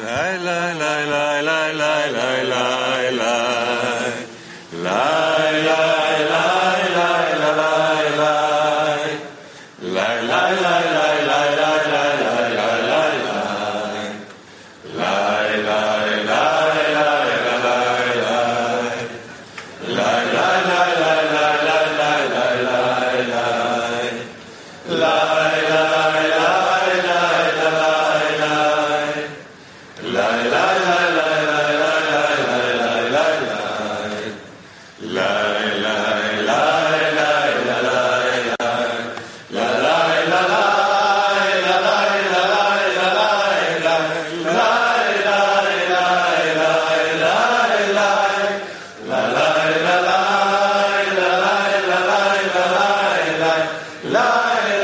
I la. la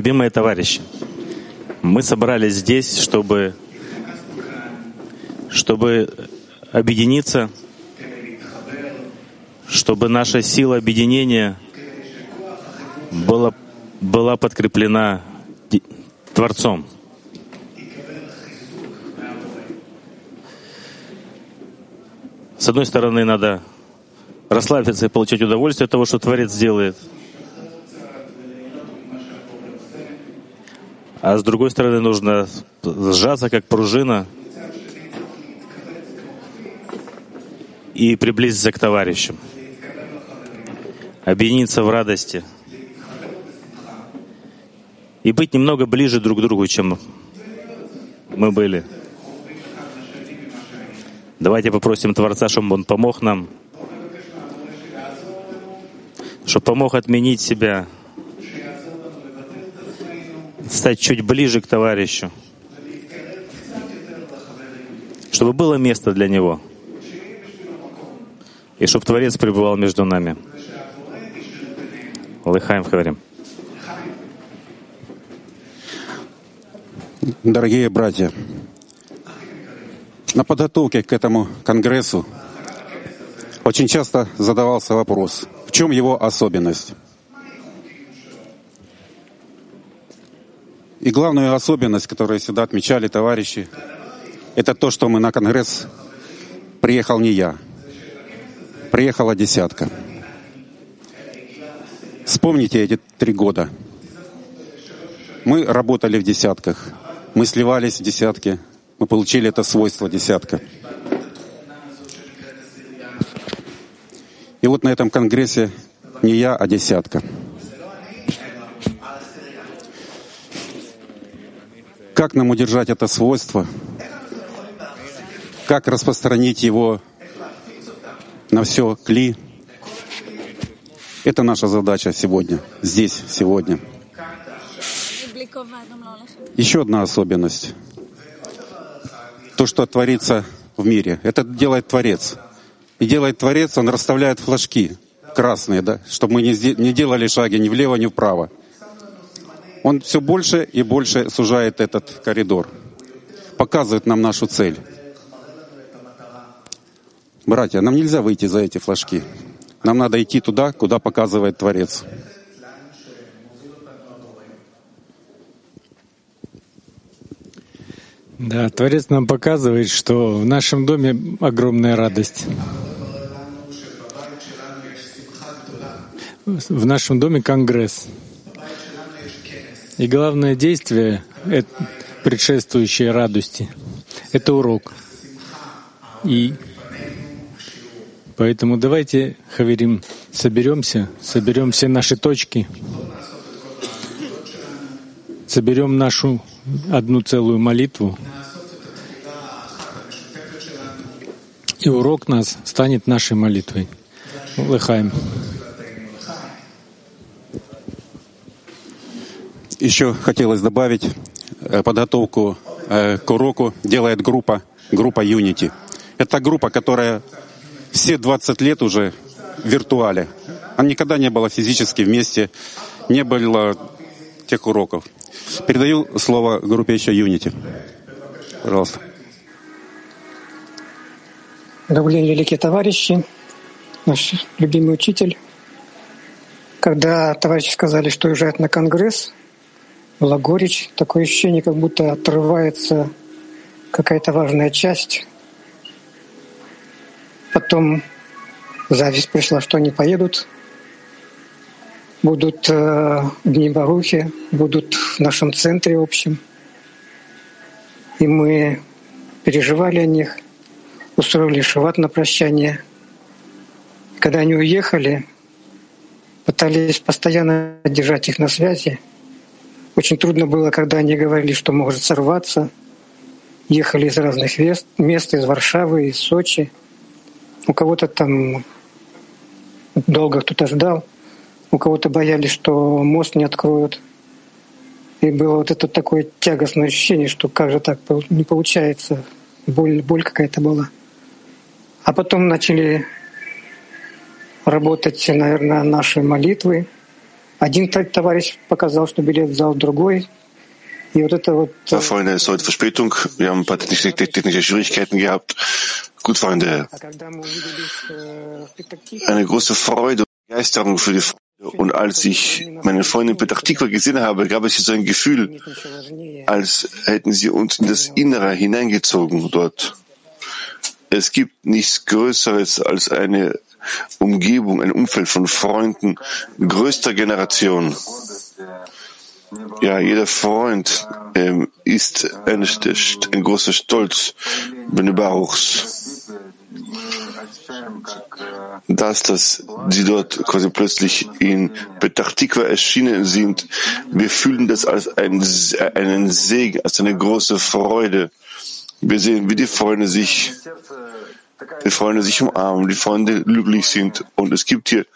Любимые товарищи, мы собрались здесь, чтобы, чтобы объединиться, чтобы наша сила объединения была, была подкреплена Творцом. С одной стороны, надо расслабиться и получать удовольствие от того, что Творец делает — А с другой стороны, нужно сжаться, как пружина, и приблизиться к товарищам, объединиться в радости. И быть немного ближе друг к другу, чем мы были. Давайте попросим Творца, чтобы Он помог нам, чтобы помог отменить себя, стать чуть ближе к товарищу, чтобы было место для него, и чтобы Творец пребывал между нами. Лыхаем говорим. Дорогие братья, на подготовке к этому конгрессу очень часто задавался вопрос, в чем его особенность? И главную особенность, которую всегда отмечали товарищи, это то, что мы на Конгресс приехал не я, приехала десятка. Вспомните эти три года. Мы работали в десятках, мы сливались в десятки, мы получили это свойство десятка. И вот на этом конгрессе не я, а десятка. Как нам удержать это свойство? Как распространить его на все кли? Это наша задача сегодня, здесь, сегодня. Еще одна особенность. То, что творится в мире, это делает Творец. И делает Творец, Он расставляет флажки красные, да, чтобы мы не делали шаги ни влево, ни вправо он все больше и больше сужает этот коридор, показывает нам нашу цель. Братья, нам нельзя выйти за эти флажки. Нам надо идти туда, куда показывает Творец. Да, Творец нам показывает, что в нашем доме огромная радость. В нашем доме конгресс. И главное действие, предшествующее радости, это урок. И поэтому давайте, Хаверим, соберемся, соберем все наши точки, соберем нашу одну целую молитву, и урок нас станет нашей молитвой. Лыхаем. Еще хотелось добавить, э, подготовку э, к уроку делает группа, группа Unity. Это группа, которая все 20 лет уже в виртуале. Она никогда не была физически вместе, не было тех уроков. Передаю слово группе еще Unity. Пожалуйста. Добрый день, великие товарищи, наш любимый учитель. Когда товарищи сказали, что уезжают на Конгресс, была горечь, такое ощущение, как будто отрывается какая-то важная часть. Потом зависть пришла, что они поедут, будут э, Дни Барухи, будут в нашем центре общем. И мы переживали о них, устроили шиват на прощание. Когда они уехали, пытались постоянно держать их на связи. Очень трудно было, когда они говорили, что может сорваться. Ехали из разных мест, из Варшавы, из Сочи. У кого-то там долго кто-то ждал — у кого-то боялись, что мост не откроют. И было вот это такое тягостное ощущение, что как же так не получается, боль, боль какая-то была. А потом начали работать, наверное, наши молитвы. Ja, Freunde, es ist heute Verspätung. Wir haben ein paar technische Schwierigkeiten gehabt. Gut, Freunde. Eine große Freude und Begeisterung für die und als ich meine Freundin Petachtikwa gesehen habe, gab es hier so ein Gefühl, als hätten sie uns in das Innere hineingezogen dort. Es gibt nichts Größeres als eine Umgebung, ein Umfeld von Freunden größter Generation. Ja, jeder Freund ähm, ist ein, ein großer Stolz Bene Baruchs dass, dass sie dort quasi plötzlich in Petachtikwa erschienen sind. Wir fühlen das als ein, einen Segen, als eine große Freude. Wir sehen, wie die Freunde sich, die Freunde sich umarmen, die Freunde glücklich sind. Und es gibt hier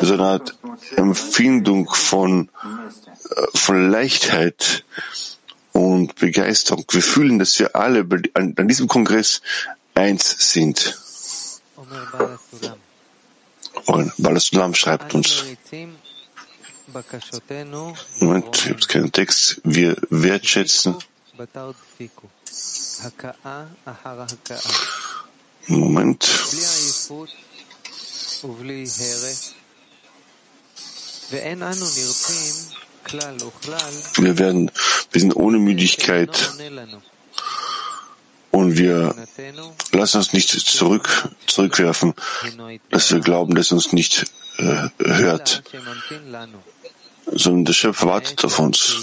so eine Art Empfindung von, äh, von Leichtheit und Begeisterung. Wir fühlen, dass wir alle an, diesem Kongress eins sind. Und Balasulam schreibt uns, Moment, ich habe keinen Text, wir wertschätzen. Moment. Wir werden, wir sind ohne Müdigkeit und wir lassen uns nicht zurück, zurückwerfen, dass wir glauben, dass uns nicht äh, hört, sondern der Schöpfer wartet auf uns,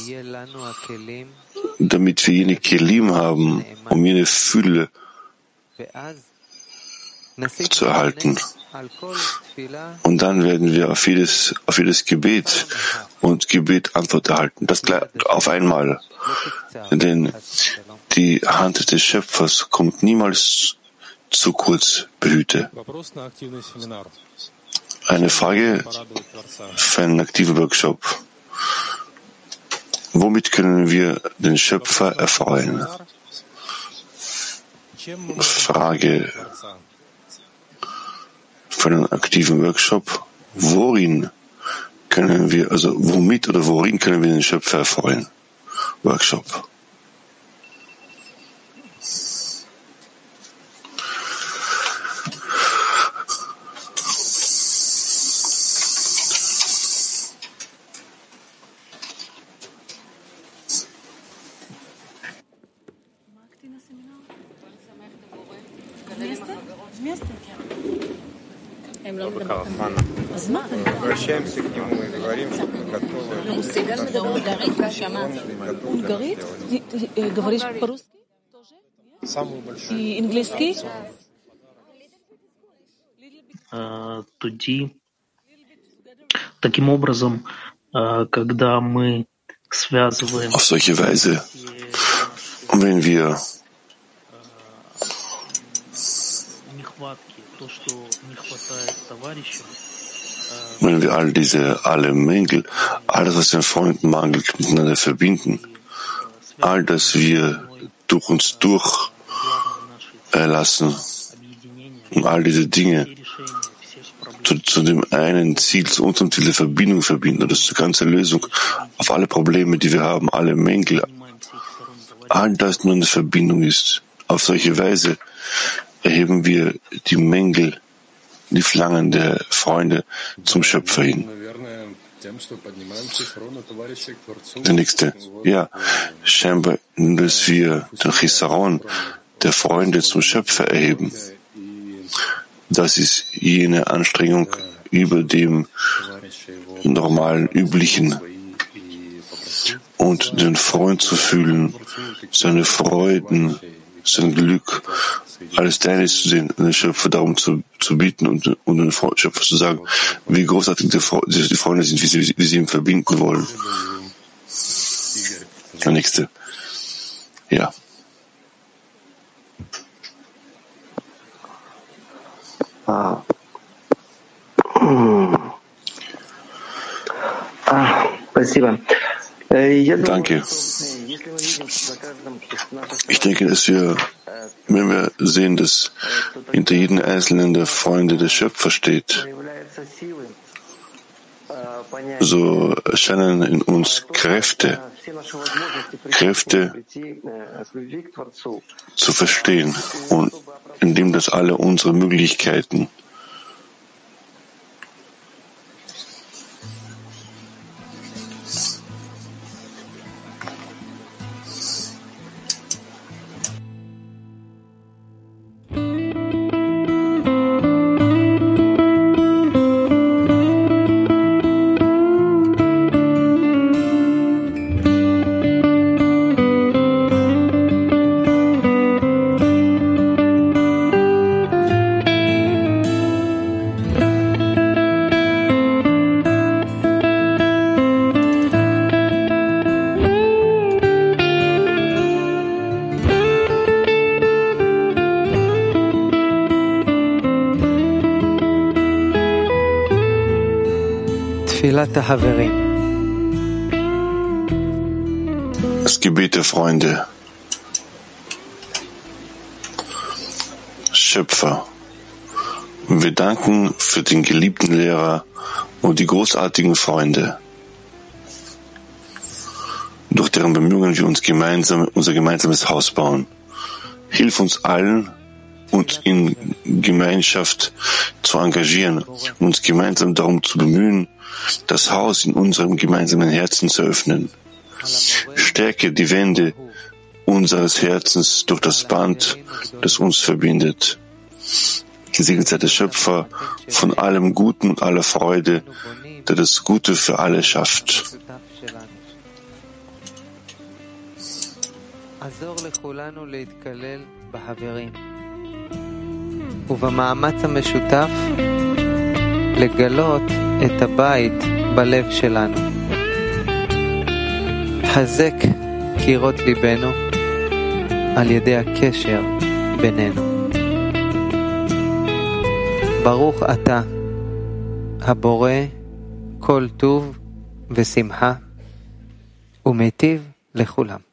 damit wir jene Kelim haben, um jene Fülle zu erhalten. Und dann werden wir auf jedes, auf jedes Gebet und Gebet Antwort erhalten. Das auf einmal. Denn die Hand des Schöpfers kommt niemals zu kurz, behüte. Eine Frage für einen aktiven Workshop. Womit können wir den Schöpfer erfreuen? Frage für einen aktiven Workshop. Worin können wir, also womit oder worin können wir den Schöpfer erfreuen? Workshop. Место? Место? Обращаемся к нему и говорим, что мы готовы. Говорит? Говоришь по-русски? Самую большую. И английский? Э, тоді таким образом, э, когда мы связываем Auf solche Weise, wenn wir wenn wir all diese, alle Mängel, alles, was den Freunden mangelt, miteinander verbinden, all das wir durch uns durch erlassen und all diese Dinge zu, zu dem einen Ziel, zu unserem Ziel der Verbindung verbinden, das ist die ganze Lösung auf alle Probleme, die wir haben, alle Mängel, all das nur eine Verbindung ist. Auf solche Weise erheben wir die Mängel, die Flangen der Freunde zum Schöpfer hin. Der nächste. Ja, scheinbar, dass wir den Chisaron der Freunde zum Schöpfer erheben. Das ist jene Anstrengung über dem normalen, üblichen und den Freund zu fühlen, seine Freuden, sein Glück, alles Teiliges zu sehen, den Schöpfer darum zu, zu bieten und, und den Schöpfer zu sagen, wie großartig die, die Freunde sind, wie sie, wie sie ihm verbinden wollen. Der nächste. Ja. Danke. Ich denke, dass wir wenn wir sehen, dass hinter jedem Einzelnen der Freunde der Schöpfer steht, so erscheinen in uns Kräfte, Kräfte zu verstehen und indem das alle unsere Möglichkeiten Das Gebet der Freunde. Schöpfer, wir danken für den geliebten Lehrer und die großartigen Freunde, durch deren Bemühungen wir uns gemeinsam unser gemeinsames Haus bauen. Hilf uns allen, uns in Gemeinschaft zu engagieren, uns gemeinsam darum zu bemühen, das Haus in unserem gemeinsamen Herzen zu öffnen. Stärke die Wände unseres Herzens durch das Band, das uns verbindet. Gesegnet sei der Schöpfer von allem Guten und aller Freude, der das Gute für alle schafft. עזור לכולנו להתקלל בחברים, ובמאמץ המשותף לגלות את הבית בלב שלנו. חזק קירות ליבנו על ידי הקשר בינינו. ברוך אתה, הבורא כל טוב ושמחה, ומיטיב לכולם.